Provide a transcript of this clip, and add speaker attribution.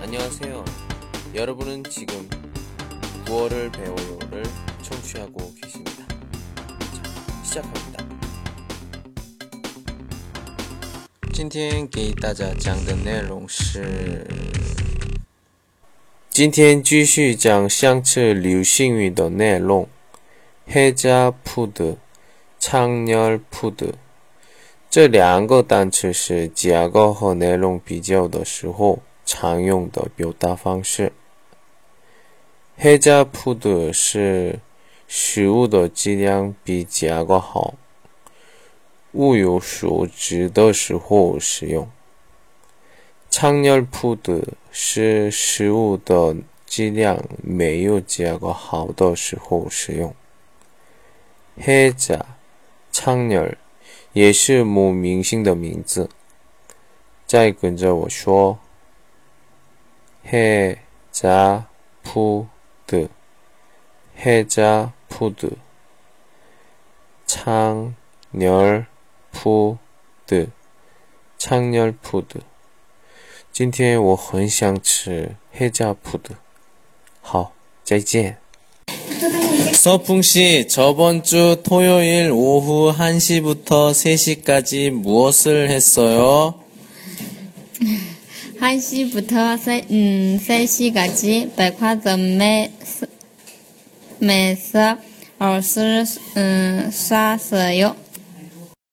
Speaker 1: 안녕하세요. 여러분은 지금 9월을 배워요를 청취하고 계십니다. 자, 시작합니다. 今天给大家讲的内容是，今天继续讲上次流行语的内容，黑加 푸드、 창렬 푸드。这两个单词是结构和内容比较的时候 常用的表达方式。黑加 푸드 是食物的质量比结构好，物有所值的时候使用。창렬 푸드 是食物的质量没有结构好的时候使用。黑加창렬也是某明星的名字。再跟着我说： 해자푸드， 해자푸드， 창렬푸드， 창렬푸드。 今天我很想吃해자푸드。 好，再见。 서풍 씨, 저번 주 토요일 오후 1시부터 3시까지 무엇을 했어요?
Speaker 2: 1시부터 3, 음, 3시까지 백화점에서 옷을 음, 샀어요.